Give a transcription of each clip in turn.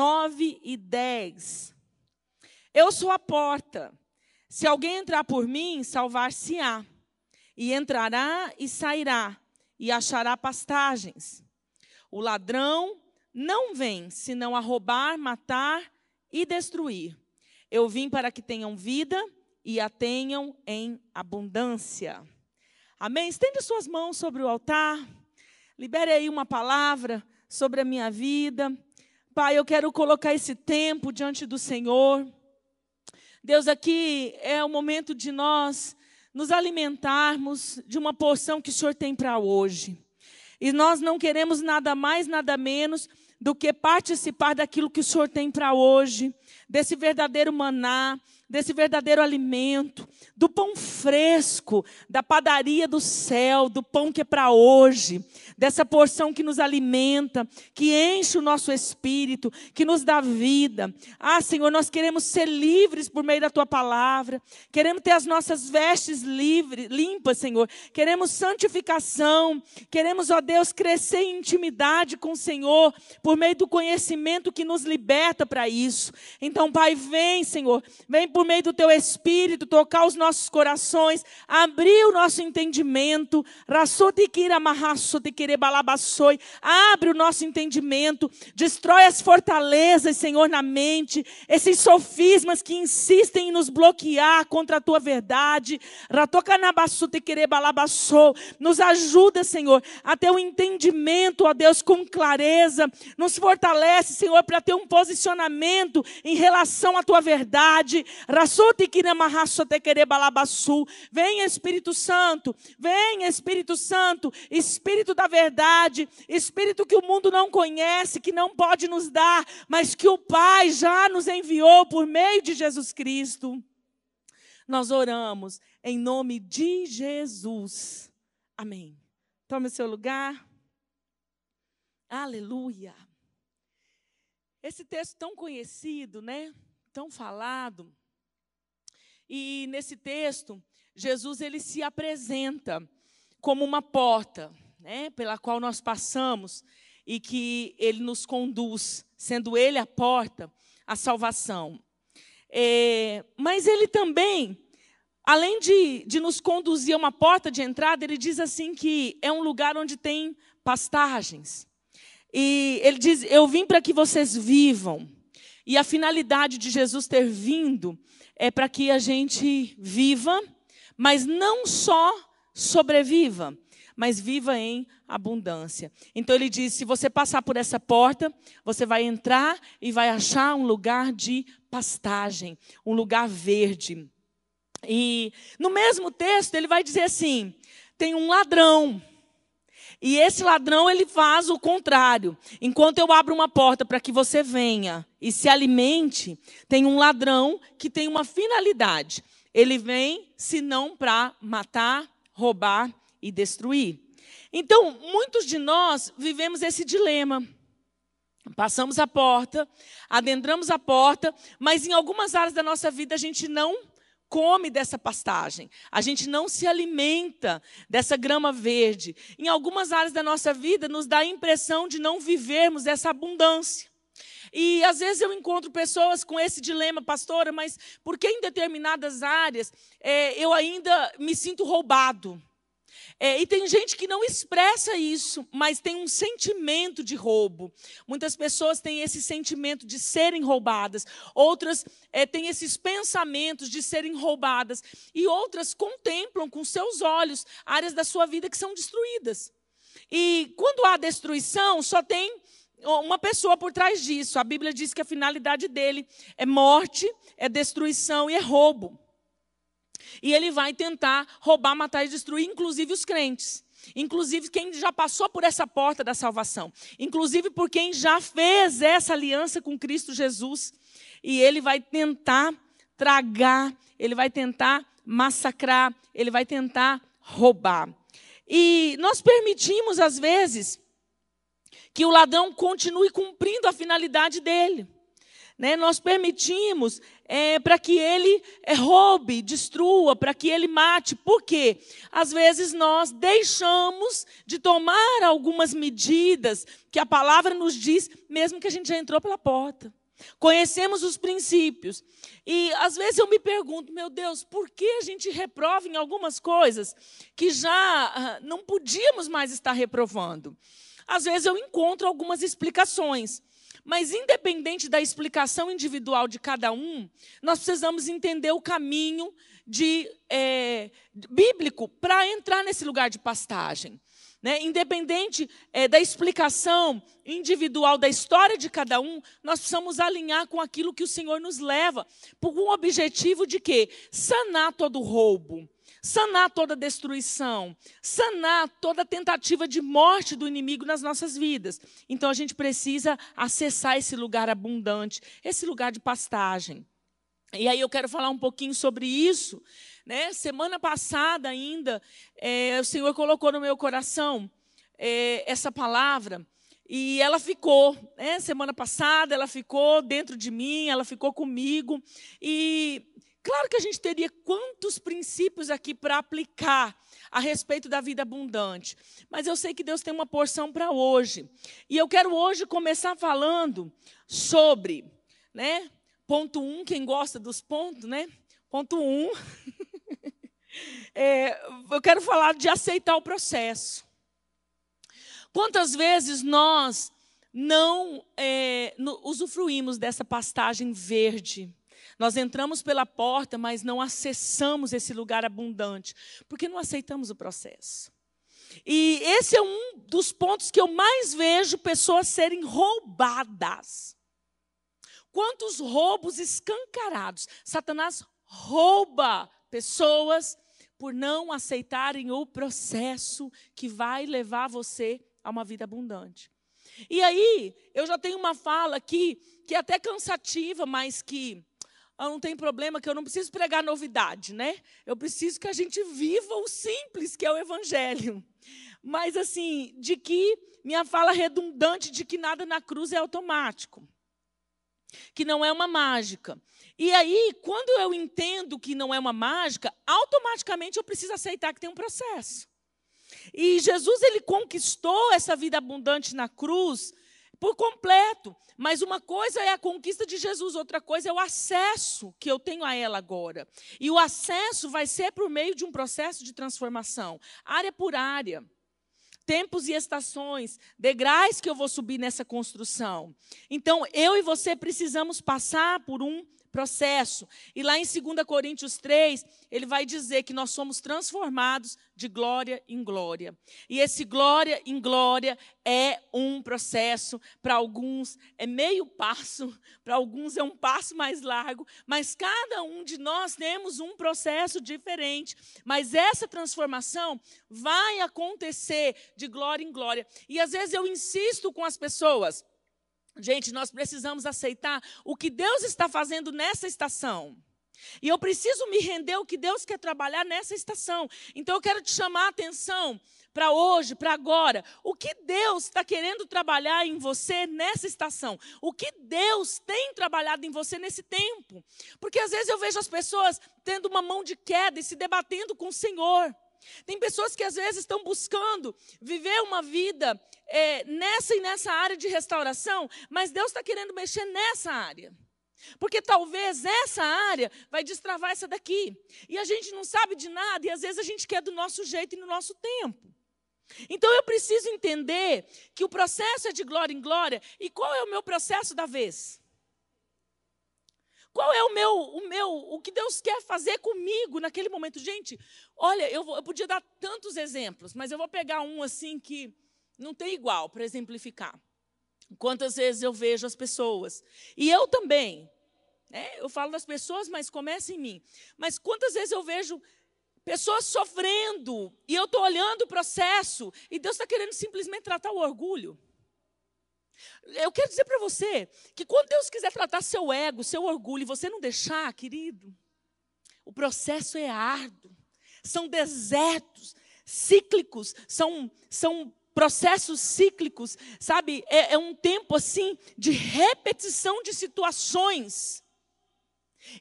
9 e 10. Eu sou a porta. Se alguém entrar por mim, salvar-se-á. E entrará e sairá, e achará pastagens. O ladrão não vem senão a roubar, matar e destruir. Eu vim para que tenham vida e a tenham em abundância. Amém? Estende suas mãos sobre o altar. Libere aí uma palavra sobre a minha vida. Pai, eu quero colocar esse tempo diante do Senhor. Deus, aqui é o momento de nós nos alimentarmos de uma porção que o Senhor tem para hoje. E nós não queremos nada mais, nada menos do que participar daquilo que o Senhor tem para hoje, desse verdadeiro maná, desse verdadeiro alimento, do pão fresco, da padaria do céu, do pão que é para hoje, dessa porção que nos alimenta, que enche o nosso espírito, que nos dá vida. Ah, Senhor, nós queremos ser livres por meio da tua palavra, queremos ter as nossas vestes livres, limpas, Senhor, queremos santificação, queremos, ó Deus, crescer em intimidade com o Senhor, por meio do conhecimento que nos liberta para isso. Então, Pai, vem, Senhor, vem por por meio do teu espírito, tocar os nossos corações, abrir o nosso entendimento. Abre o nosso entendimento, destrói as fortalezas, Senhor, na mente, esses sofismas que insistem em nos bloquear contra a tua verdade. Nos ajuda, Senhor, a ter um entendimento, ó Deus, com clareza. Nos fortalece, Senhor, para ter um posicionamento em relação à tua verdade. Vem Espírito Santo, vem Espírito Santo, Espírito da verdade, Espírito que o mundo não conhece, que não pode nos dar, mas que o Pai já nos enviou por meio de Jesus Cristo. Nós oramos em nome de Jesus. Amém. Tome seu lugar. Aleluia. Esse texto tão conhecido, né? Tão falado. E nesse texto, Jesus ele se apresenta como uma porta, né, pela qual nós passamos e que ele nos conduz, sendo ele a porta, a salvação. É, mas ele também, além de, de nos conduzir a uma porta de entrada, ele diz assim que é um lugar onde tem pastagens. E ele diz: Eu vim para que vocês vivam. E a finalidade de Jesus ter vindo é para que a gente viva, mas não só sobreviva, mas viva em abundância. Então ele diz: se você passar por essa porta, você vai entrar e vai achar um lugar de pastagem, um lugar verde. E no mesmo texto ele vai dizer assim: tem um ladrão. E esse ladrão ele faz o contrário. Enquanto eu abro uma porta para que você venha e se alimente, tem um ladrão que tem uma finalidade. Ele vem senão para matar, roubar e destruir. Então, muitos de nós vivemos esse dilema. Passamos a porta, adentramos a porta, mas em algumas áreas da nossa vida a gente não come dessa pastagem, a gente não se alimenta dessa grama verde. Em algumas áreas da nossa vida, nos dá a impressão de não vivermos essa abundância. E às vezes eu encontro pessoas com esse dilema, pastora, mas por que em determinadas áreas é, eu ainda me sinto roubado? É, e tem gente que não expressa isso, mas tem um sentimento de roubo. Muitas pessoas têm esse sentimento de serem roubadas, outras é, têm esses pensamentos de serem roubadas, e outras contemplam com seus olhos áreas da sua vida que são destruídas. E quando há destruição, só tem uma pessoa por trás disso. A Bíblia diz que a finalidade dele é morte, é destruição e é roubo. E ele vai tentar roubar, matar e destruir, inclusive os crentes. inclusive quem já passou por essa porta da salvação, inclusive por quem já fez essa aliança com Cristo Jesus. E ele vai tentar tragar, ele vai tentar massacrar, ele vai tentar roubar. E nós permitimos, às vezes, que o ladrão continue cumprindo a finalidade dele. Né? Nós permitimos é, para que ele é, roube, destrua, para que ele mate. Por quê? Às vezes nós deixamos de tomar algumas medidas que a palavra nos diz, mesmo que a gente já entrou pela porta. Conhecemos os princípios. E às vezes eu me pergunto, meu Deus, por que a gente reprova em algumas coisas que já ah, não podíamos mais estar reprovando? Às vezes eu encontro algumas explicações. Mas, independente da explicação individual de cada um, nós precisamos entender o caminho de, é, bíblico para entrar nesse lugar de pastagem. Né? Independente é, da explicação individual da história de cada um, nós precisamos alinhar com aquilo que o Senhor nos leva, por um objetivo de quê? Sanar todo roubo sanar toda destruição, sanar toda tentativa de morte do inimigo nas nossas vidas. Então a gente precisa acessar esse lugar abundante, esse lugar de pastagem. E aí eu quero falar um pouquinho sobre isso. Né? Semana passada ainda, é, o Senhor colocou no meu coração é, essa palavra. E ela ficou, né? semana passada, ela ficou dentro de mim, ela ficou comigo. E Claro que a gente teria quantos princípios aqui para aplicar a respeito da vida abundante, mas eu sei que Deus tem uma porção para hoje. E eu quero hoje começar falando sobre, né? Ponto 1, um, quem gosta dos pontos, né? Ponto 1. Um, é, eu quero falar de aceitar o processo. Quantas vezes nós não é, no, usufruímos dessa pastagem verde? Nós entramos pela porta, mas não acessamos esse lugar abundante, porque não aceitamos o processo. E esse é um dos pontos que eu mais vejo pessoas serem roubadas. Quantos roubos escancarados. Satanás rouba pessoas por não aceitarem o processo que vai levar você a uma vida abundante. E aí, eu já tenho uma fala aqui que é até cansativa, mas que ah, não tem problema, que eu não preciso pregar novidade, né? Eu preciso que a gente viva o simples, que é o Evangelho. Mas, assim, de que minha fala redundante de que nada na cruz é automático, que não é uma mágica. E aí, quando eu entendo que não é uma mágica, automaticamente eu preciso aceitar que tem um processo. E Jesus, ele conquistou essa vida abundante na cruz por completo. Mas uma coisa é a conquista de Jesus, outra coisa é o acesso que eu tenho a ela agora. E o acesso vai ser por meio de um processo de transformação, área por área. Tempos e estações, degraus que eu vou subir nessa construção. Então, eu e você precisamos passar por um processo. E lá em 2 Coríntios 3, ele vai dizer que nós somos transformados de glória em glória. E esse glória em glória é um processo, para alguns é meio passo, para alguns é um passo mais largo, mas cada um de nós temos um processo diferente. Mas essa transformação vai acontecer de glória em glória. E às vezes eu insisto com as pessoas, Gente, nós precisamos aceitar o que Deus está fazendo nessa estação. E eu preciso me render ao que Deus quer trabalhar nessa estação. Então eu quero te chamar a atenção para hoje, para agora. O que Deus está querendo trabalhar em você nessa estação? O que Deus tem trabalhado em você nesse tempo? Porque às vezes eu vejo as pessoas tendo uma mão de queda e se debatendo com o Senhor. Tem pessoas que às vezes estão buscando viver uma vida é, nessa e nessa área de restauração, mas Deus está querendo mexer nessa área. Porque talvez essa área vai destravar essa daqui. E a gente não sabe de nada, e às vezes a gente quer do nosso jeito e no nosso tempo. Então eu preciso entender que o processo é de glória em glória, e qual é o meu processo da vez? Qual é o meu, o meu, o que Deus quer fazer comigo naquele momento? Gente, olha, eu, vou, eu podia dar tantos exemplos, mas eu vou pegar um assim que não tem igual para exemplificar. Quantas vezes eu vejo as pessoas, e eu também, né, eu falo das pessoas, mas começa em mim. Mas quantas vezes eu vejo pessoas sofrendo, e eu estou olhando o processo, e Deus está querendo simplesmente tratar o orgulho. Eu quero dizer para você que quando Deus quiser tratar seu ego, seu orgulho, e você não deixar, querido, o processo é árduo. São desertos cíclicos, são, são processos cíclicos, sabe? É, é um tempo assim de repetição de situações.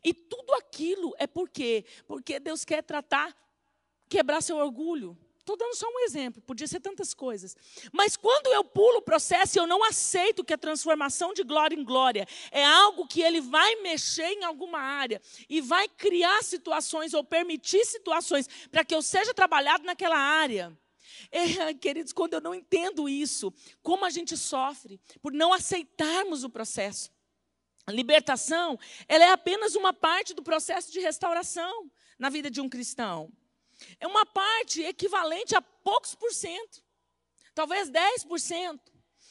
E tudo aquilo é por quê? Porque Deus quer tratar, quebrar seu orgulho. Estou dando só um exemplo, podia ser tantas coisas. Mas quando eu pulo o processo eu não aceito que a transformação de glória em glória é algo que ele vai mexer em alguma área e vai criar situações ou permitir situações para que eu seja trabalhado naquela área. É, queridos, quando eu não entendo isso, como a gente sofre por não aceitarmos o processo. A libertação, ela é apenas uma parte do processo de restauração na vida de um cristão. É uma parte equivalente a poucos por cento, talvez 10%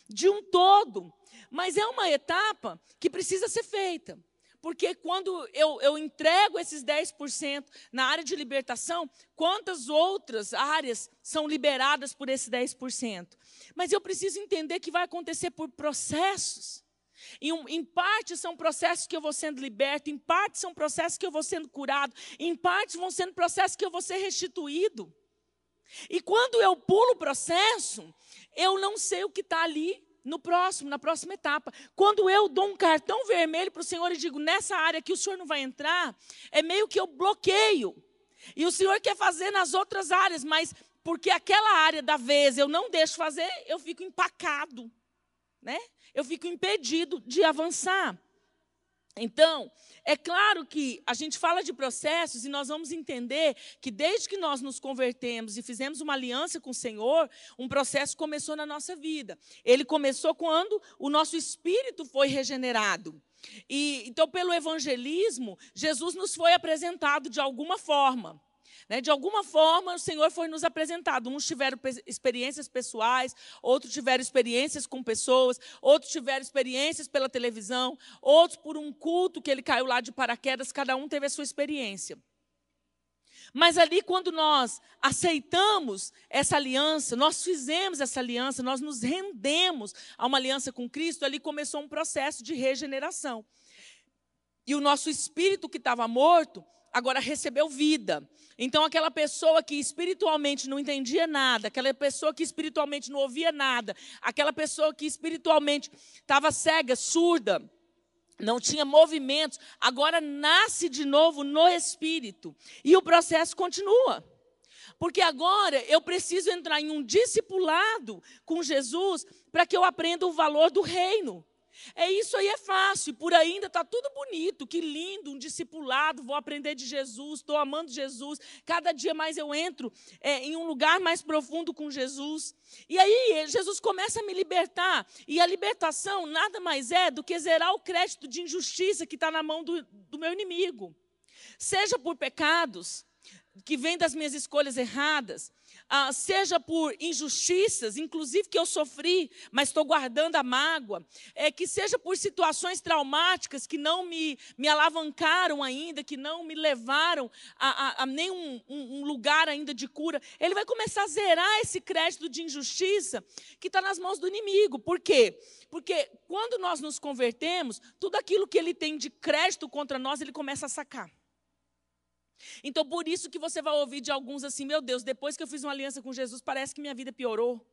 de um todo. Mas é uma etapa que precisa ser feita. Porque quando eu, eu entrego esses 10% na área de libertação, quantas outras áreas são liberadas por esse 10%? Mas eu preciso entender que vai acontecer por processos. Em, em, parte são processos que eu vou sendo liberto, em parte são processos que eu vou sendo curado, em parte vão sendo processos que eu vou ser restituído. E quando eu pulo o processo, eu não sei o que está ali no próximo, na próxima etapa. Quando eu dou um cartão vermelho para o Senhor e digo, nessa área que o Senhor não vai entrar, é meio que eu bloqueio. E o Senhor quer fazer nas outras áreas, mas porque aquela área da vez eu não deixo fazer, eu fico empacado. Né? eu fico impedido de avançar. Então, é claro que a gente fala de processos e nós vamos entender que desde que nós nos convertemos e fizemos uma aliança com o Senhor, um processo começou na nossa vida. Ele começou quando o nosso espírito foi regenerado. E então, pelo evangelismo, Jesus nos foi apresentado de alguma forma. Né? De alguma forma, o Senhor foi nos apresentado. Uns tiveram experiências pessoais, outros tiveram experiências com pessoas, outros tiveram experiências pela televisão, outros por um culto que ele caiu lá de paraquedas, cada um teve a sua experiência. Mas ali, quando nós aceitamos essa aliança, nós fizemos essa aliança, nós nos rendemos a uma aliança com Cristo, ali começou um processo de regeneração. E o nosso espírito que estava morto, agora recebeu vida. Então, aquela pessoa que espiritualmente não entendia nada, aquela pessoa que espiritualmente não ouvia nada, aquela pessoa que espiritualmente estava cega, surda, não tinha movimentos, agora nasce de novo no espírito. E o processo continua. Porque agora eu preciso entrar em um discipulado com Jesus para que eu aprenda o valor do reino. É isso aí, é fácil. Por ainda está tudo bonito, que lindo, um discipulado, vou aprender de Jesus, estou amando Jesus. Cada dia mais eu entro é, em um lugar mais profundo com Jesus. E aí Jesus começa a me libertar. E a libertação nada mais é do que zerar o crédito de injustiça que está na mão do, do meu inimigo. Seja por pecados, que vem das minhas escolhas erradas, ah, seja por injustiças, inclusive que eu sofri, mas estou guardando a mágoa, é, que seja por situações traumáticas que não me, me alavancaram ainda, que não me levaram a, a, a nenhum um, um lugar ainda de cura, ele vai começar a zerar esse crédito de injustiça que está nas mãos do inimigo. Por quê? Porque quando nós nos convertemos, tudo aquilo que ele tem de crédito contra nós, ele começa a sacar. Então, por isso que você vai ouvir de alguns assim: meu Deus, depois que eu fiz uma aliança com Jesus, parece que minha vida piorou.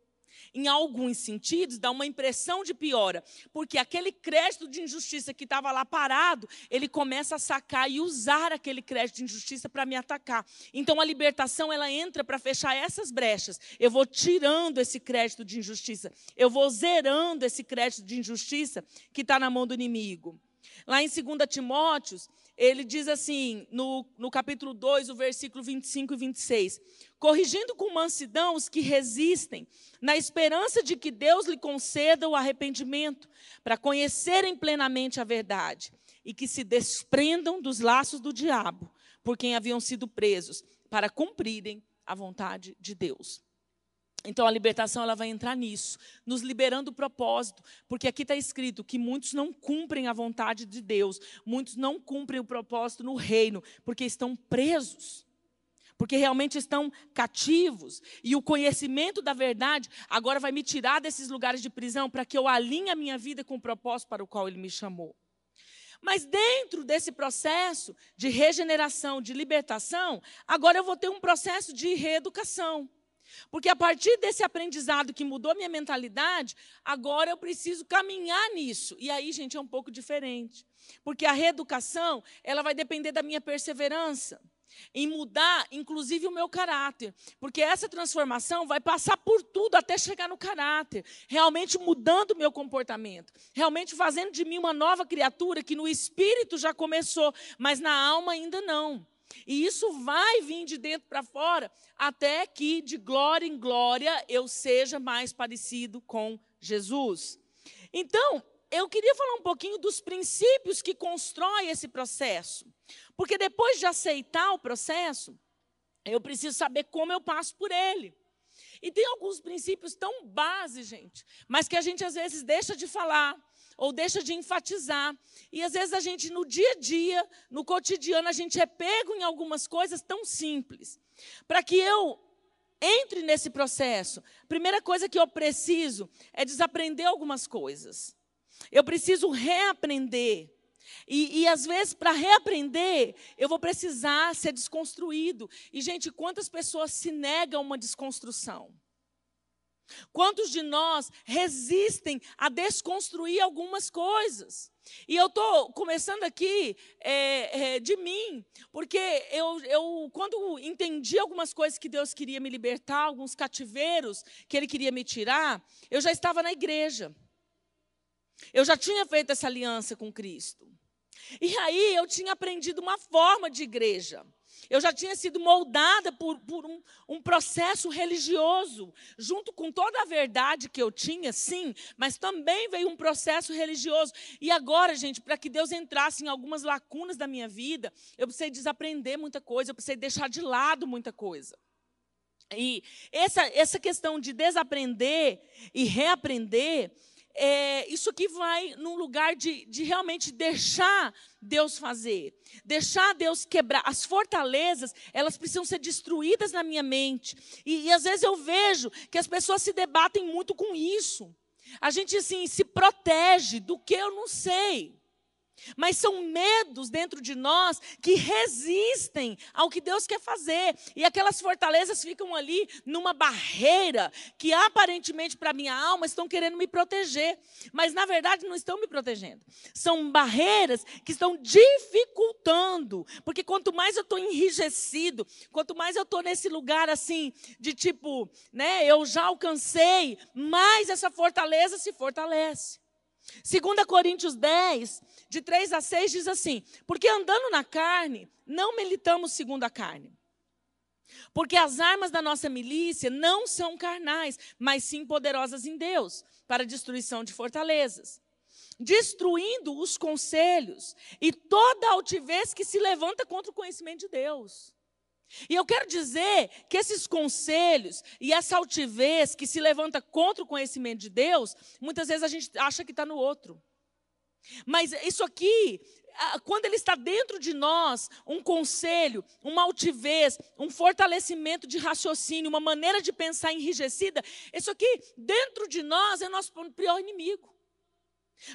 Em alguns sentidos, dá uma impressão de piora, porque aquele crédito de injustiça que estava lá parado, ele começa a sacar e usar aquele crédito de injustiça para me atacar. Então, a libertação, ela entra para fechar essas brechas. Eu vou tirando esse crédito de injustiça, eu vou zerando esse crédito de injustiça que está na mão do inimigo. Lá em 2 Timóteos, ele diz assim, no, no capítulo 2, o versículo 25 e 26, corrigindo com mansidão os que resistem, na esperança de que Deus lhe conceda o arrependimento, para conhecerem plenamente a verdade, e que se desprendam dos laços do diabo, por quem haviam sido presos, para cumprirem a vontade de Deus. Então a libertação ela vai entrar nisso, nos liberando o propósito, porque aqui está escrito que muitos não cumprem a vontade de Deus, muitos não cumprem o propósito no reino, porque estão presos. porque realmente estão cativos. E o conhecimento da verdade agora vai me tirar desses lugares de prisão para que eu alinhe a minha vida com o propósito para o qual Ele me chamou. Mas dentro desse processo de regeneração, de libertação, agora eu vou ter um processo de reeducação. Porque a partir desse aprendizado que mudou minha mentalidade, agora eu preciso caminhar nisso. E aí, gente, é um pouco diferente. Porque a reeducação, ela vai depender da minha perseverança em mudar, inclusive, o meu caráter. Porque essa transformação vai passar por tudo até chegar no caráter, realmente mudando o meu comportamento, realmente fazendo de mim uma nova criatura que no espírito já começou, mas na alma ainda não. E isso vai vir de dentro para fora, até que de glória em glória eu seja mais parecido com Jesus. Então, eu queria falar um pouquinho dos princípios que constroem esse processo. Porque depois de aceitar o processo, eu preciso saber como eu passo por ele. E tem alguns princípios tão básicos, gente, mas que a gente às vezes deixa de falar ou deixa de enfatizar. E às vezes a gente, no dia a dia, no cotidiano, a gente é pego em algumas coisas tão simples. Para que eu entre nesse processo, a primeira coisa que eu preciso é desaprender algumas coisas. Eu preciso reaprender. E, e, às vezes, para reaprender, eu vou precisar ser desconstruído. E, gente, quantas pessoas se negam a uma desconstrução? Quantos de nós resistem a desconstruir algumas coisas? E eu estou começando aqui é, é, de mim, porque eu, eu, quando entendi algumas coisas que Deus queria me libertar, alguns cativeiros que Ele queria me tirar, eu já estava na igreja. Eu já tinha feito essa aliança com Cristo. E aí eu tinha aprendido uma forma de igreja. Eu já tinha sido moldada por, por um, um, processo religioso, junto com toda a verdade que eu tinha, sim, mas também veio um processo religioso. E agora, gente, para que Deus entrasse em algumas lacunas da minha vida, eu precisei desaprender muita coisa, eu precisei deixar de lado muita coisa. E essa, essa questão de desaprender e reaprender é, isso aqui vai num lugar de, de realmente deixar Deus fazer, deixar Deus quebrar. As fortalezas, elas precisam ser destruídas na minha mente. E, e às vezes eu vejo que as pessoas se debatem muito com isso. A gente assim se protege do que eu não sei. Mas são medos dentro de nós que resistem ao que Deus quer fazer. E aquelas fortalezas ficam ali numa barreira que aparentemente para minha alma estão querendo me proteger, mas na verdade não estão me protegendo. São barreiras que estão dificultando, porque quanto mais eu estou enrijecido, quanto mais eu estou nesse lugar assim de tipo, né, eu já alcancei, mais essa fortaleza se fortalece. 2 Coríntios 10, de 3 a 6, diz assim: Porque andando na carne, não militamos segundo a carne. Porque as armas da nossa milícia não são carnais, mas sim poderosas em Deus, para destruição de fortalezas, destruindo os conselhos e toda altivez que se levanta contra o conhecimento de Deus. E eu quero dizer que esses conselhos e essa altivez que se levanta contra o conhecimento de Deus, muitas vezes a gente acha que está no outro. Mas isso aqui, quando ele está dentro de nós, um conselho, uma altivez, um fortalecimento de raciocínio, uma maneira de pensar enrijecida, isso aqui dentro de nós é nosso pior inimigo.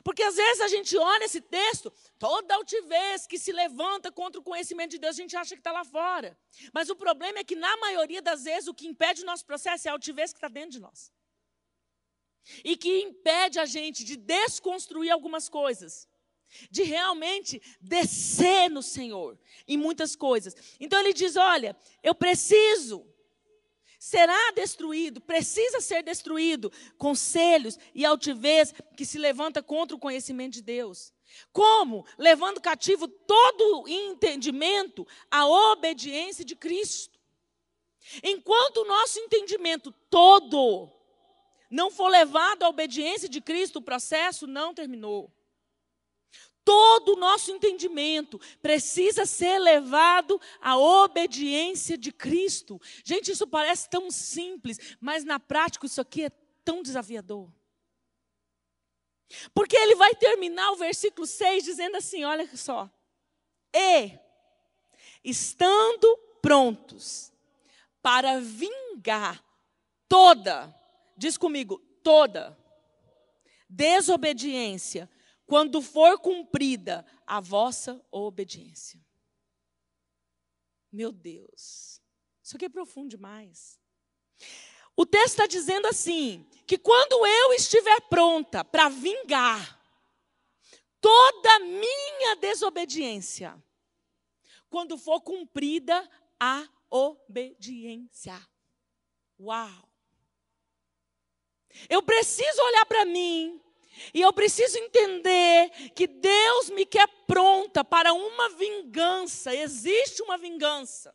Porque às vezes a gente olha esse texto, toda altivez que se levanta contra o conhecimento de Deus, a gente acha que está lá fora. Mas o problema é que, na maioria das vezes, o que impede o nosso processo é a altivez que está dentro de nós. E que impede a gente de desconstruir algumas coisas, de realmente descer no Senhor em muitas coisas. Então ele diz: Olha, eu preciso será destruído, precisa ser destruído, conselhos e altivez que se levanta contra o conhecimento de Deus. Como? Levando cativo todo o entendimento à obediência de Cristo. Enquanto o nosso entendimento todo não for levado à obediência de Cristo, o processo não terminou. Todo o nosso entendimento precisa ser levado à obediência de Cristo. Gente, isso parece tão simples, mas na prática isso aqui é tão desafiador. Porque ele vai terminar o versículo 6 dizendo assim: olha só. E, estando prontos para vingar toda, diz comigo, toda desobediência, quando for cumprida a vossa obediência. Meu Deus, isso aqui é profundo demais. O texto está dizendo assim: que quando eu estiver pronta para vingar toda minha desobediência, quando for cumprida a obediência. Uau! Eu preciso olhar para mim e eu preciso entender que Deus me quer pronta para uma vingança. Existe uma vingança.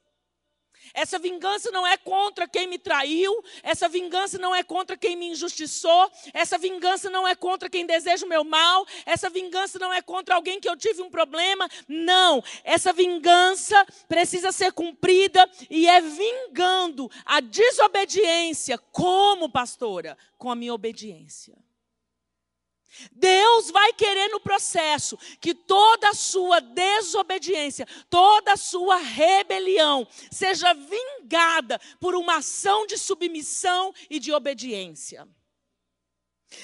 Essa vingança não é contra quem me traiu, essa vingança não é contra quem me injustiçou, essa vingança não é contra quem deseja o meu mal, essa vingança não é contra alguém que eu tive um problema. Não, essa vingança precisa ser cumprida e é vingando a desobediência, como pastora, com a minha obediência. Deus vai querer no processo que toda a sua desobediência, toda a sua rebelião seja vingada por uma ação de submissão e de obediência.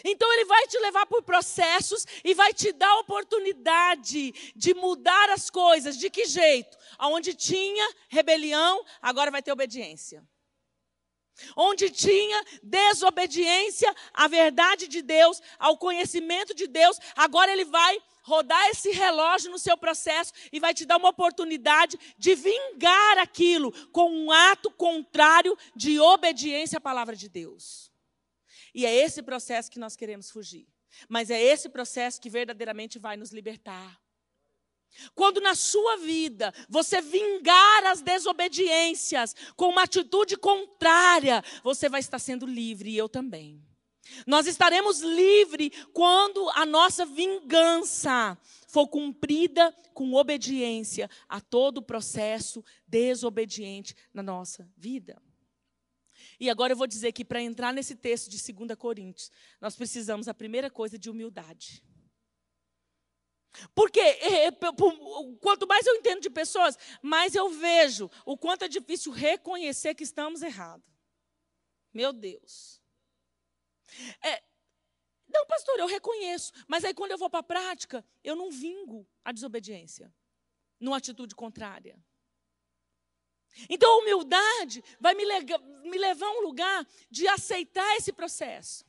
Então ele vai te levar por processos e vai te dar a oportunidade de mudar as coisas. De que jeito? Aonde tinha rebelião, agora vai ter obediência onde tinha desobediência à verdade de Deus, ao conhecimento de Deus, agora ele vai rodar esse relógio no seu processo e vai te dar uma oportunidade de vingar aquilo com um ato contrário de obediência à palavra de Deus. E é esse processo que nós queremos fugir. Mas é esse processo que verdadeiramente vai nos libertar. Quando na sua vida você vingar as desobediências com uma atitude contrária, você vai estar sendo livre e eu também. Nós estaremos livres quando a nossa vingança for cumprida com obediência a todo o processo desobediente na nossa vida. E agora eu vou dizer que para entrar nesse texto de 2 Coríntios, nós precisamos, a primeira coisa, de humildade. Porque é, é, quanto mais eu entendo de pessoas, mais eu vejo o quanto é difícil reconhecer que estamos errados. Meu Deus. É, não, pastor, eu reconheço. Mas aí quando eu vou para a prática, eu não vingo a desobediência. Numa atitude contrária. Então a humildade vai me, me levar a um lugar de aceitar esse processo.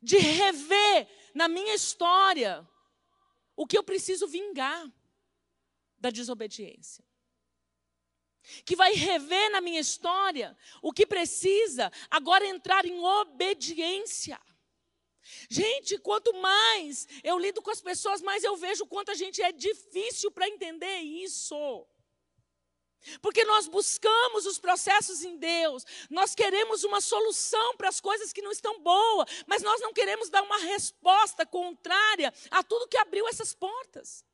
De rever na minha história o que eu preciso vingar da desobediência. Que vai rever na minha história o que precisa agora entrar em obediência. Gente, quanto mais eu lido com as pessoas, mais eu vejo quanto a gente é difícil para entender isso. Porque nós buscamos os processos em Deus, nós queremos uma solução para as coisas que não estão boas, mas nós não queremos dar uma resposta contrária a tudo que abriu essas portas.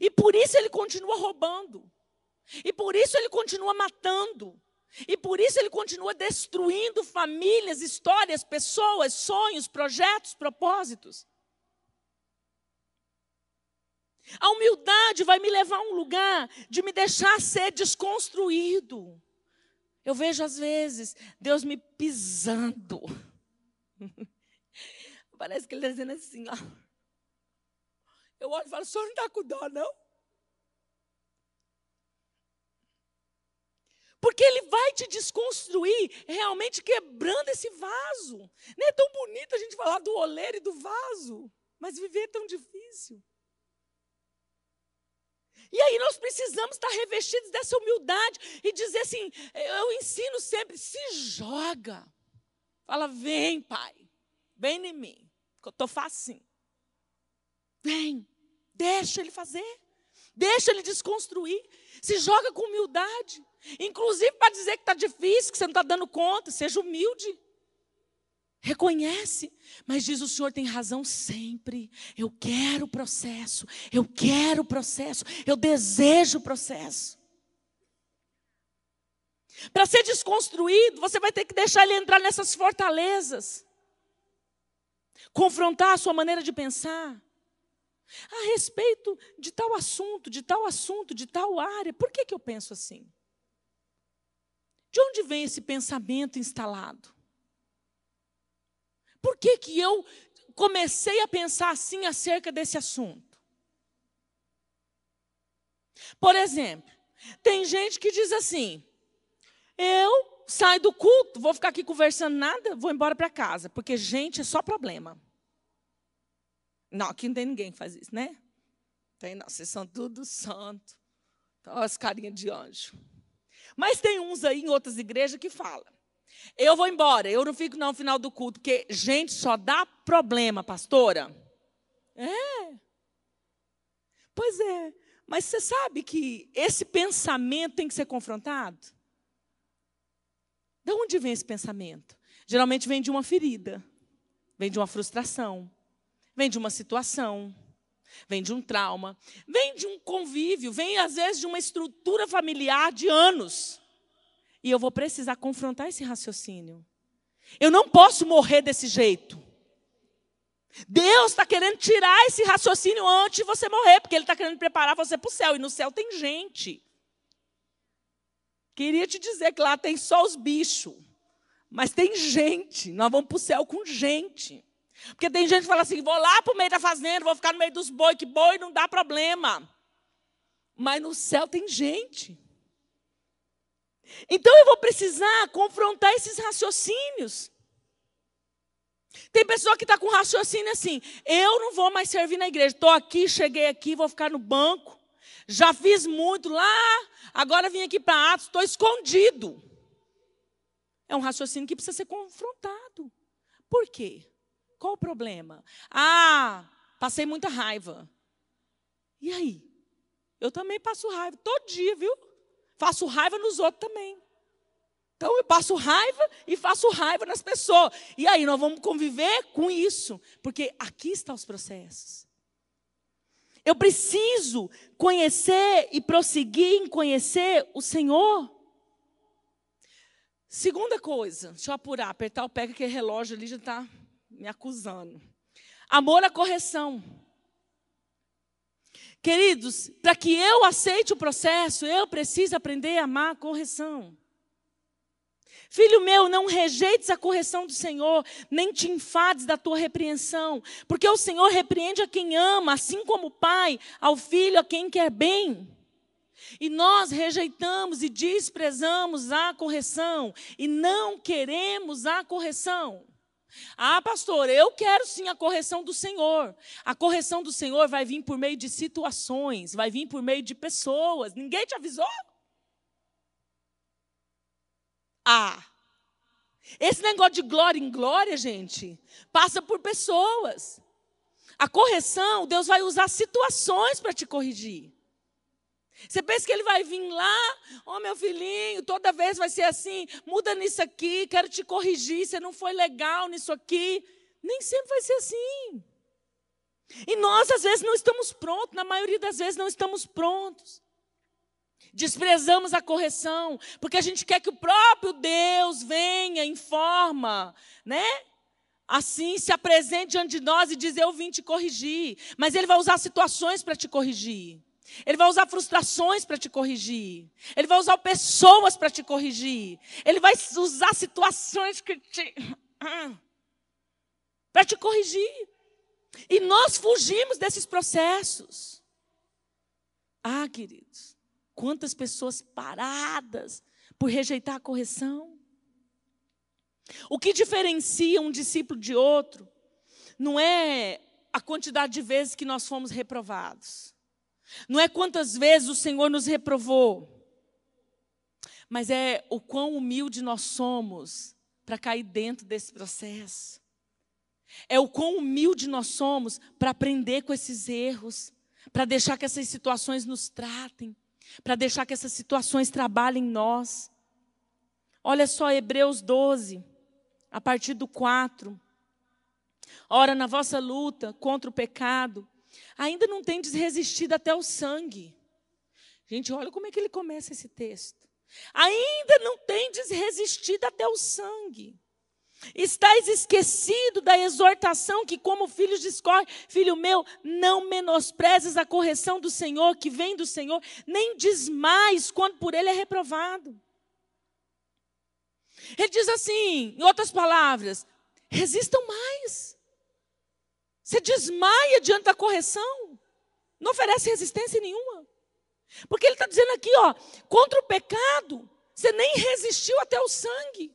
E por isso ele continua roubando, e por isso ele continua matando, e por isso ele continua destruindo famílias, histórias, pessoas, sonhos, projetos, propósitos. A humildade vai me levar a um lugar de me deixar ser desconstruído. Eu vejo às vezes Deus me pisando. Parece que ele está dizendo assim, ó. Eu olho e falo, o senhor não está com dó, não? Porque ele vai te desconstruir, realmente quebrando esse vaso. Não é tão bonito a gente falar do oleiro e do vaso, mas viver é tão difícil. E aí nós precisamos estar revestidos dessa humildade e dizer assim: eu ensino sempre, se joga. Fala, vem, pai, vem em mim, que eu estou facinho. Vem, deixa ele fazer, deixa ele desconstruir, se joga com humildade. Inclusive para dizer que está difícil, que você não está dando conta, seja humilde. Reconhece, mas diz o Senhor tem razão sempre. Eu quero o processo, eu quero o processo, eu desejo o processo. Para ser desconstruído, você vai ter que deixar ele entrar nessas fortalezas, confrontar a sua maneira de pensar. A respeito de tal assunto, de tal assunto, de tal área, por que, que eu penso assim? De onde vem esse pensamento instalado? Por que, que eu comecei a pensar assim acerca desse assunto? Por exemplo, tem gente que diz assim: eu saio do culto, vou ficar aqui conversando nada, vou embora para casa, porque gente é só problema. Não, aqui não tem ninguém que faz isso, né? Tem não, vocês são tudo santo. Olha as carinhas de anjo. Mas tem uns aí em outras igrejas que falam. Eu vou embora, eu não fico no final do culto, porque gente só dá problema, pastora. É. Pois é. Mas você sabe que esse pensamento tem que ser confrontado? De onde vem esse pensamento? Geralmente vem de uma ferida, vem de uma frustração, vem de uma situação, vem de um trauma, vem de um convívio, vem às vezes de uma estrutura familiar de anos. E eu vou precisar confrontar esse raciocínio. Eu não posso morrer desse jeito. Deus está querendo tirar esse raciocínio antes de você morrer, porque Ele está querendo preparar você para o céu. E no céu tem gente. Queria te dizer que lá tem só os bichos, mas tem gente. Nós vamos para o céu com gente. Porque tem gente que fala assim: vou lá para o meio da fazenda, vou ficar no meio dos boi, que boi não dá problema. Mas no céu tem gente. Então eu vou precisar confrontar esses raciocínios. Tem pessoa que está com raciocínio assim: eu não vou mais servir na igreja. Estou aqui, cheguei aqui, vou ficar no banco. Já fiz muito lá, agora vim aqui para Atos, estou escondido. É um raciocínio que precisa ser confrontado. Por quê? Qual o problema? Ah, passei muita raiva. E aí? Eu também passo raiva, todo dia, viu? Faço raiva nos outros também. Então eu passo raiva e faço raiva nas pessoas. E aí nós vamos conviver com isso, porque aqui estão os processos. Eu preciso conhecer e prosseguir em conhecer o Senhor. Segunda coisa, deixa eu apurar, apertar o pé que aquele relógio ali já está me acusando. Amor à correção. Queridos, para que eu aceite o processo, eu preciso aprender a amar a correção. Filho meu, não rejeites a correção do Senhor, nem te enfades da tua repreensão, porque o Senhor repreende a quem ama, assim como o pai ao filho a quem quer bem. E nós rejeitamos e desprezamos a correção, e não queremos a correção. Ah, pastor, eu quero sim a correção do Senhor. A correção do Senhor vai vir por meio de situações, vai vir por meio de pessoas. Ninguém te avisou? Ah, esse negócio de glória em glória, gente, passa por pessoas. A correção, Deus vai usar situações para te corrigir. Você pensa que ele vai vir lá, ó oh, meu filhinho, toda vez vai ser assim, muda nisso aqui, quero te corrigir, você não foi legal nisso aqui. Nem sempre vai ser assim. E nós, às vezes, não estamos prontos, na maioria das vezes, não estamos prontos. Desprezamos a correção, porque a gente quer que o próprio Deus venha em forma, né? Assim, se apresente diante de nós e diz: Eu vim te corrigir. Mas Ele vai usar situações para te corrigir. Ele vai usar frustrações para te corrigir. Ele vai usar pessoas para te corrigir. Ele vai usar situações que te. para te corrigir. E nós fugimos desses processos. Ah, queridos. Quantas pessoas paradas por rejeitar a correção? O que diferencia um discípulo de outro não é a quantidade de vezes que nós fomos reprovados, não é quantas vezes o Senhor nos reprovou, mas é o quão humilde nós somos para cair dentro desse processo. É o quão humilde nós somos para aprender com esses erros, para deixar que essas situações nos tratem para deixar que essas situações trabalhem em nós. Olha só Hebreus 12, a partir do 4. Ora, na vossa luta contra o pecado, ainda não tendes resistido até o sangue. Gente, olha como é que ele começa esse texto. Ainda não tendes resistido até o sangue. Estais esquecido da exortação que, como filhos discorre, filho meu, não menosprezes a correção do Senhor, que vem do Senhor, nem desmais quando por ele é reprovado. Ele diz assim, em outras palavras, resistam mais. Você desmaia diante da correção, não oferece resistência nenhuma. Porque ele está dizendo aqui, ó, contra o pecado, você nem resistiu até o sangue.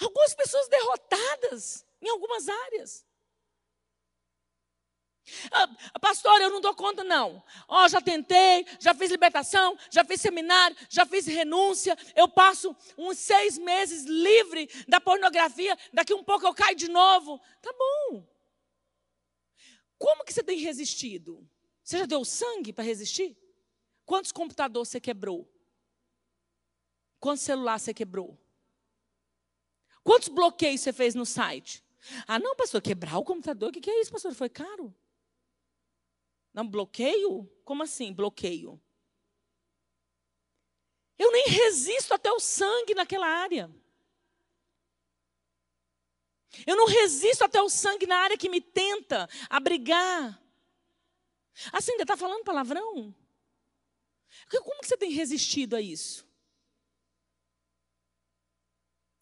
Algumas pessoas derrotadas em algumas áreas. Ah, pastor, eu não dou conta, não. Ó, oh, já tentei, já fiz libertação, já fiz seminário, já fiz renúncia. Eu passo uns seis meses livre da pornografia. Daqui um pouco eu caio de novo. Tá bom. Como que você tem resistido? Você já deu sangue para resistir? Quantos computadores você quebrou? Quantos celulares você quebrou? Quantos bloqueios você fez no site? Ah, não, pastor, quebrar o computador, o que, que é isso, pastor? Foi caro. Não, bloqueio? Como assim, bloqueio? Eu nem resisto até o sangue naquela área. Eu não resisto até o sangue na área que me tenta abrigar. Assim, ainda está falando palavrão? Como que você tem resistido a isso?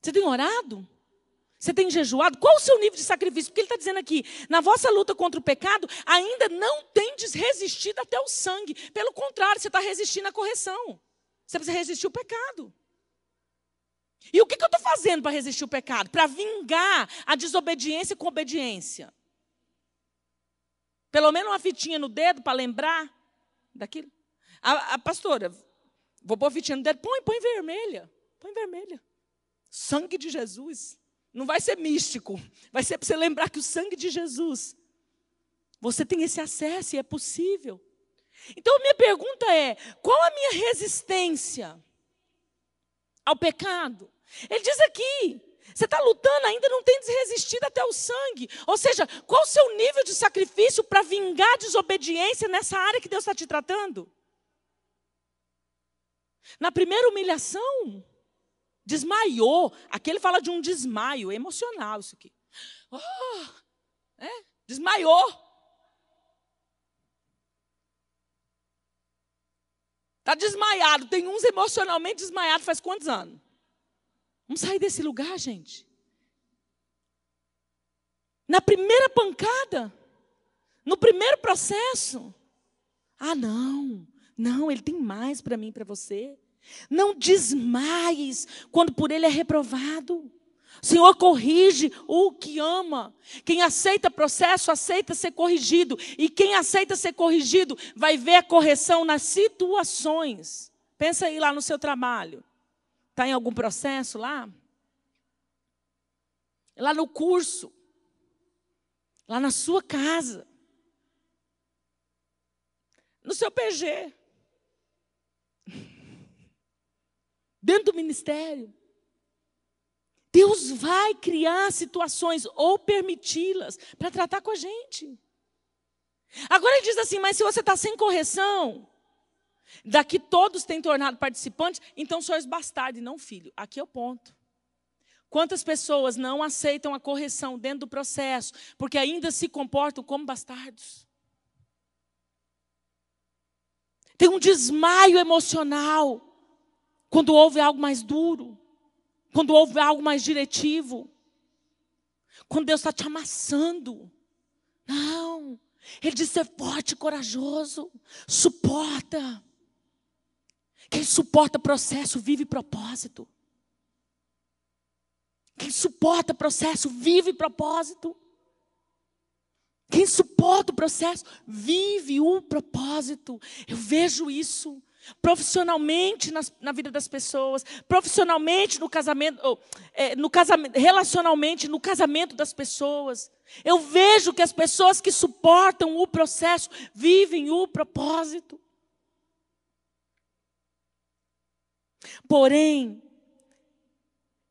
Você tem orado? Você tem jejuado? Qual o seu nível de sacrifício? Porque ele está dizendo aqui, na vossa luta contra o pecado, ainda não tendes resistido até o sangue. Pelo contrário, você está resistindo à correção. Você precisa resistir o pecado. E o que, que eu estou fazendo para resistir o pecado? Para vingar a desobediência com obediência. Pelo menos uma fitinha no dedo para lembrar daquilo. A, a pastora, vou pôr fitinha no dedo, põe, põe vermelha. Põe vermelha. Sangue de Jesus. Não vai ser místico. Vai ser para você lembrar que o sangue de Jesus. Você tem esse acesso e é possível. Então, minha pergunta é: qual a minha resistência ao pecado? Ele diz aqui: você está lutando, ainda não tem resistido até o sangue. Ou seja, qual o seu nível de sacrifício para vingar a desobediência nessa área que Deus está te tratando? Na primeira humilhação, Desmaiou. Aqui ele fala de um desmaio emocional, isso aqui. Oh, é? Desmaiou. Está desmaiado. Tem uns emocionalmente desmaiados faz quantos anos? Vamos sair desse lugar, gente. Na primeira pancada, no primeiro processo. Ah, não, não, ele tem mais para mim para você. Não desmaies quando por ele é reprovado. O Senhor corrige o que ama. Quem aceita processo, aceita ser corrigido. E quem aceita ser corrigido, vai ver a correção nas situações. Pensa aí lá no seu trabalho. Está em algum processo lá? Lá no curso. Lá na sua casa. No seu PG. Dentro do ministério. Deus vai criar situações ou permiti-las para tratar com a gente. Agora ele diz assim: mas se você está sem correção, daqui todos têm tornado participantes, então sois bastardo e não filho. Aqui é o ponto. Quantas pessoas não aceitam a correção dentro do processo, porque ainda se comportam como bastardos? Tem um desmaio emocional quando houve algo mais duro, quando houve algo mais diretivo, quando Deus está te amassando. Não, Ele diz ser forte corajoso, suporta. Quem suporta processo vive propósito. Quem suporta processo vive propósito. Quem suporta o processo vive o propósito. Eu vejo isso profissionalmente na, vida das pessoas, profissionalmente no casamento, ou, é, no casamento, relacionalmente no casamento das pessoas. Eu vejo que as pessoas que suportam o processo vivem o propósito. Porém,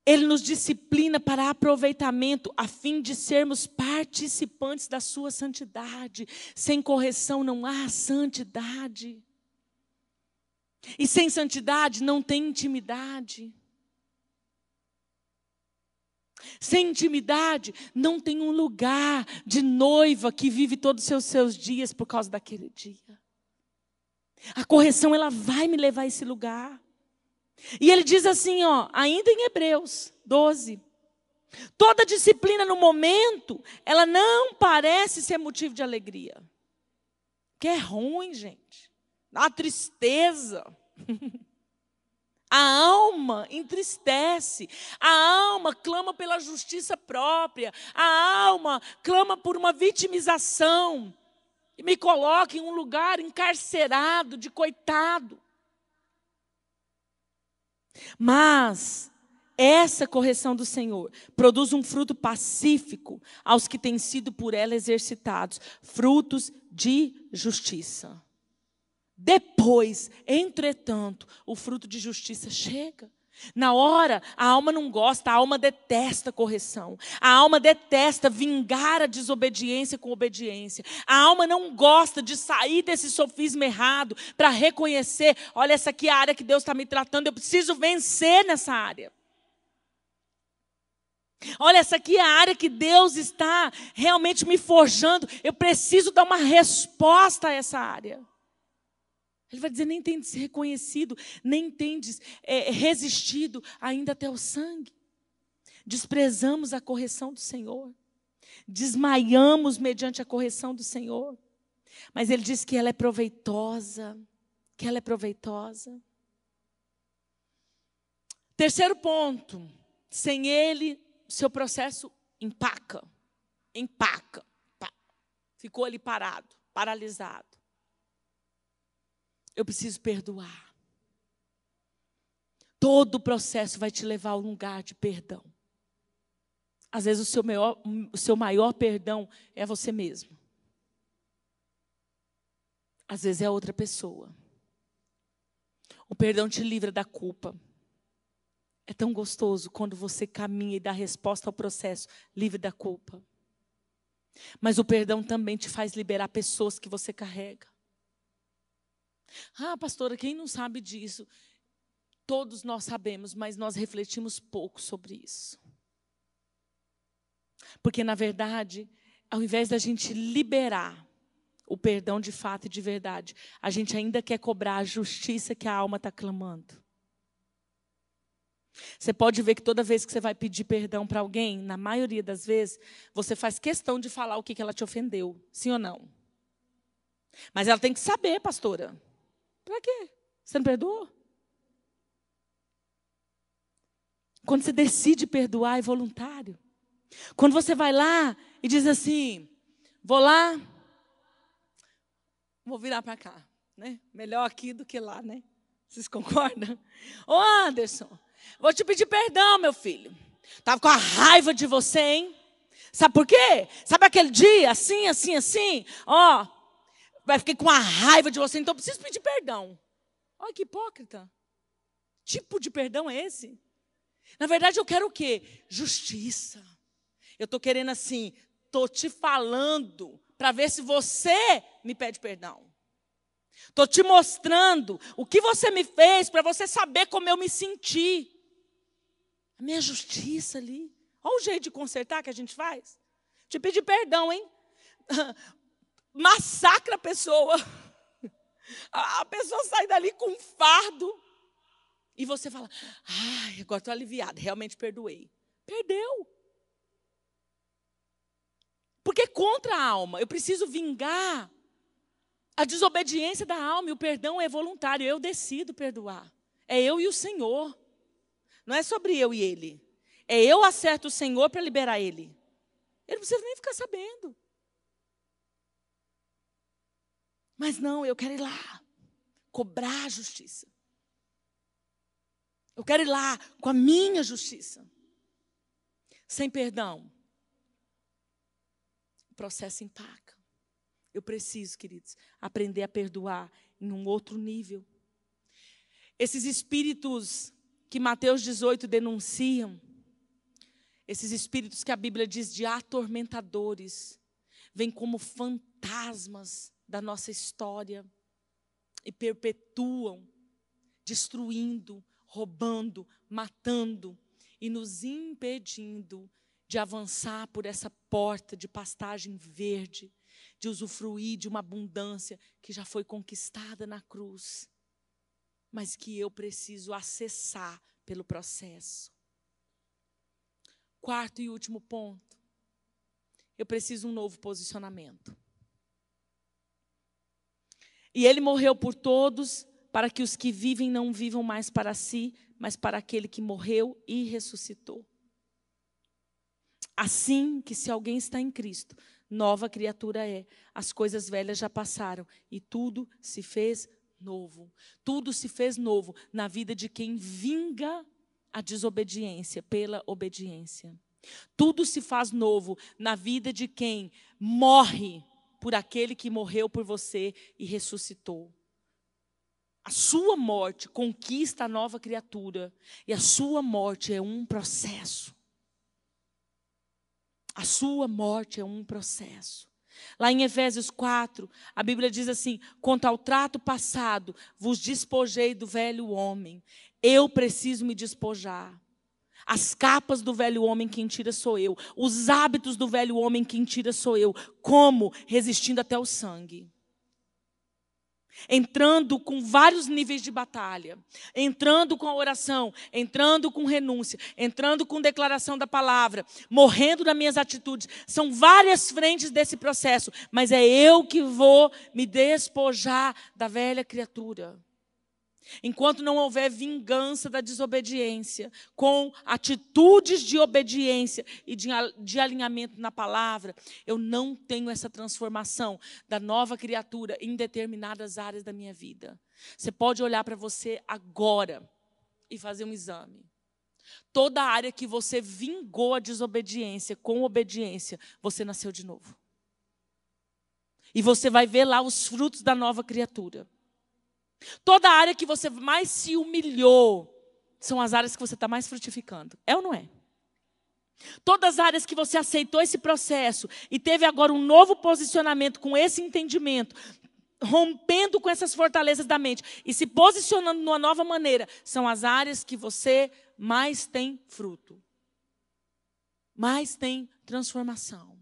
ele nos disciplina para aproveitamento, a fim de sermos participantes da sua santidade. Sem correção não há santidade. E sem santidade não tem intimidade. Sem intimidade não tem um lugar de noiva que vive todos os seus, seus dias por causa daquele dia. A correção ela vai me levar a esse lugar. E ele diz assim, ó, ainda em Hebreus 12. Toda disciplina no momento, ela não parece ser motivo de alegria. Que é ruim, gente. Dá tristeza. A alma entristece, a alma clama pela justiça própria, a alma clama por uma vitimização e me coloca em um lugar encarcerado de coitado. Mas essa correção do Senhor produz um fruto pacífico aos que têm sido por ela exercitados, frutos de justiça. Depois, entretanto, o fruto de justiça chega. Na hora, a alma não gosta, a alma detesta correção. A alma detesta vingar a desobediência com obediência. A alma não gosta de sair desse sofisma errado para reconhecer: olha, essa aqui é a área que Deus está me tratando, eu preciso vencer nessa área. Olha, essa aqui é a área que Deus está realmente me forjando, eu preciso dar uma resposta a essa área. Ele vai dizer: nem tendes reconhecido, nem tendes é, resistido ainda até o sangue. Desprezamos a correção do Senhor, desmaiamos mediante a correção do Senhor. Mas ele diz que ela é proveitosa, que ela é proveitosa. Terceiro ponto: sem ele, seu processo empaca, empaca, pá. ficou ali parado, paralisado. Eu preciso perdoar. Todo o processo vai te levar a um lugar de perdão. Às vezes o seu maior, o seu maior perdão é você mesmo. Às vezes é outra pessoa. O perdão te livra da culpa. É tão gostoso quando você caminha e dá resposta ao processo livre da culpa. Mas o perdão também te faz liberar pessoas que você carrega. Ah, pastora, quem não sabe disso? Todos nós sabemos, mas nós refletimos pouco sobre isso. Porque, na verdade, ao invés da gente liberar o perdão de fato e de verdade, a gente ainda quer cobrar a justiça que a alma está clamando. Você pode ver que toda vez que você vai pedir perdão para alguém, na maioria das vezes, você faz questão de falar o que, que ela te ofendeu. Sim ou não? Mas ela tem que saber, pastora. Para quê? Você não perdoou? Quando você decide perdoar, é voluntário. Quando você vai lá e diz assim: vou lá, vou virar para cá. Né? Melhor aqui do que lá, né? Vocês concordam? Ô Anderson, vou te pedir perdão, meu filho. Estava com a raiva de você, hein? Sabe por quê? Sabe aquele dia, assim, assim, assim? Ó, vai ficar com a raiva de você, então eu preciso pedir perdão. Olha que hipócrita. Tipo de perdão é esse? Na verdade, eu quero o quê? Justiça. Eu estou querendo assim, estou te falando para ver se você me pede perdão. Estou te mostrando o que você me fez para você saber como eu me senti. A minha justiça ali. Olha o jeito de consertar que a gente faz. Te pedir perdão, hein? massacra a pessoa. A pessoa sai dali com um fardo. E você fala, ai, agora estou aliviada, realmente perdoei. Perdeu. Porque contra a alma, eu preciso vingar a desobediência da alma e o perdão é voluntário. Eu decido perdoar. É eu e o Senhor. Não é sobre eu e ele. É eu acerto o Senhor para liberar ele. Ele não precisa nem ficar sabendo. Mas não, eu quero ir lá, cobrar a justiça. Eu quero ir lá com a minha justiça. Sem perdão. O processo empaca. Eu preciso, queridos, aprender a perdoar em um outro nível. Esses espíritos que Mateus 18 denunciam, esses espíritos que a Bíblia diz de atormentadores, vêm como fantasmas da nossa história e perpetuam, destruindo, roubando, matando e nos impedindo de avançar por essa porta de pastagem verde, de usufruir de uma abundância que já foi conquistada na cruz. mas que eu preciso acessar pelo processo. Quarto e último ponto. Eu preciso um novo posicionamento. E ele morreu por todos, para que os que vivem não vivam mais para si, mas para aquele que morreu e ressuscitou. Assim que se alguém está em Cristo, nova criatura é. As coisas velhas já passaram e tudo se fez novo. Tudo se fez novo na vida de quem vinga a desobediência pela obediência. Tudo se faz novo na vida de quem morre por aquele que morreu por você e ressuscitou. A sua morte conquista a nova criatura. E a sua morte é um processo. A sua morte é um processo. Lá em Efésios 4, a Bíblia diz assim: quanto ao trato passado, vos despojei do velho homem. Eu preciso me despojar. As capas do velho homem quem tira sou eu. Os hábitos do velho homem quem tira sou eu. Como? Resistindo até o sangue entrando com vários níveis de batalha, entrando com a oração, entrando com renúncia, entrando com declaração da palavra, morrendo nas minhas atitudes. São várias frentes desse processo, mas é eu que vou me despojar da velha criatura. Enquanto não houver vingança da desobediência, com atitudes de obediência e de, alinhamento na palavra, eu não tenho essa transformação da nova criatura em determinadas áreas da minha vida. Você pode olhar para você agora e fazer um exame. Toda área que você vingou a desobediência com obediência, você nasceu de novo. E você vai ver lá os frutos da nova criatura. Toda área que você mais se humilhou são as áreas que você está mais frutificando. É ou não é? Todas as áreas que você aceitou esse processo e teve agora um novo posicionamento com esse entendimento, rompendo com essas fortalezas da mente e se posicionando numa nova maneira, são as áreas que você mais tem fruto, mais tem transformação.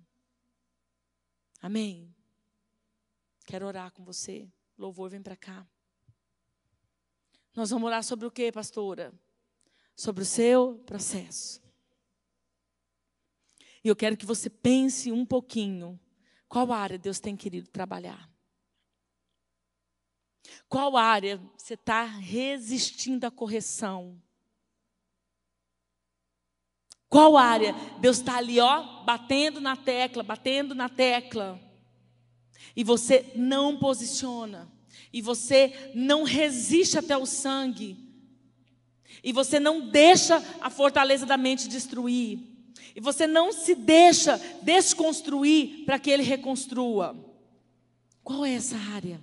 Amém? Quero orar com você. Louvor, vem para cá. Nós vamos orar sobre o que, pastora? Sobre o seu processo. E eu quero que você pense um pouquinho qual área Deus tem querido trabalhar. Qual área você está resistindo à correção? Qual área Deus está ali, ó, batendo na tecla, batendo na tecla, e você não posiciona? E você não resiste até o sangue, e você não deixa a fortaleza da mente destruir, e você não se deixa desconstruir para que ele reconstrua. Qual é essa área?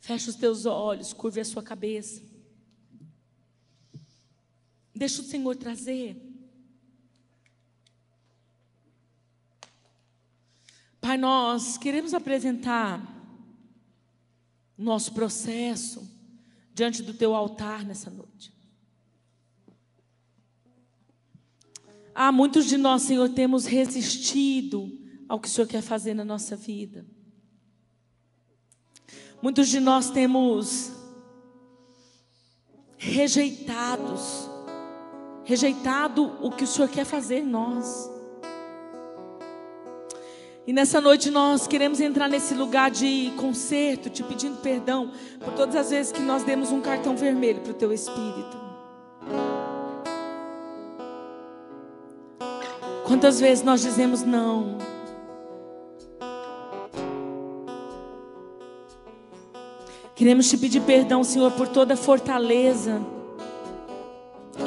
Feche os teus olhos, curve a sua cabeça. Deixa o Senhor trazer. Pai, nós queremos apresentar nosso processo diante do teu altar nessa noite. Ah, muitos de nós, Senhor, temos resistido ao que o Senhor quer fazer na nossa vida. Muitos de nós temos rejeitados rejeitado o que o Senhor quer fazer em nós. E nessa noite nós queremos entrar nesse lugar de conserto, te pedindo perdão por todas as vezes que nós demos um cartão vermelho para o teu espírito. Quantas vezes nós dizemos não? Queremos te pedir perdão, Senhor, por toda fortaleza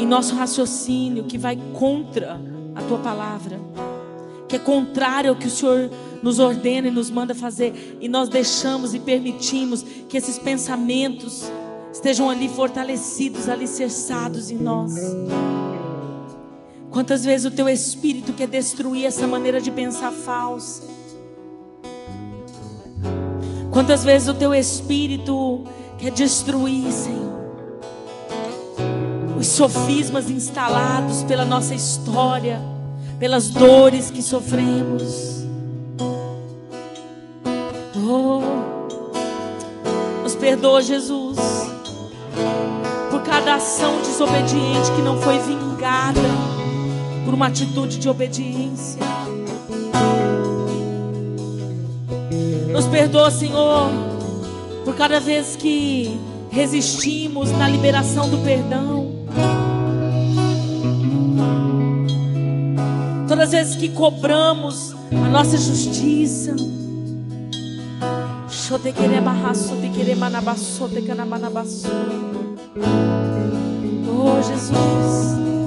em nosso raciocínio que vai contra a tua palavra, que é contrário ao que o Senhor nos ordena e nos manda fazer, e nós deixamos e permitimos que esses pensamentos estejam ali fortalecidos, alicerçados em nós. Quantas vezes o teu espírito quer destruir essa maneira de pensar falsa? Quantas vezes o teu espírito quer destruir, Senhor? Os sofismas instalados pela nossa história, pelas dores que sofremos. Oh, nos perdoa, Jesus, por cada ação desobediente que não foi vingada por uma atitude de obediência. Nos perdoa, Senhor, por cada vez que resistimos na liberação do perdão. As vezes que cobramos a nossa justiça. Oh Jesus.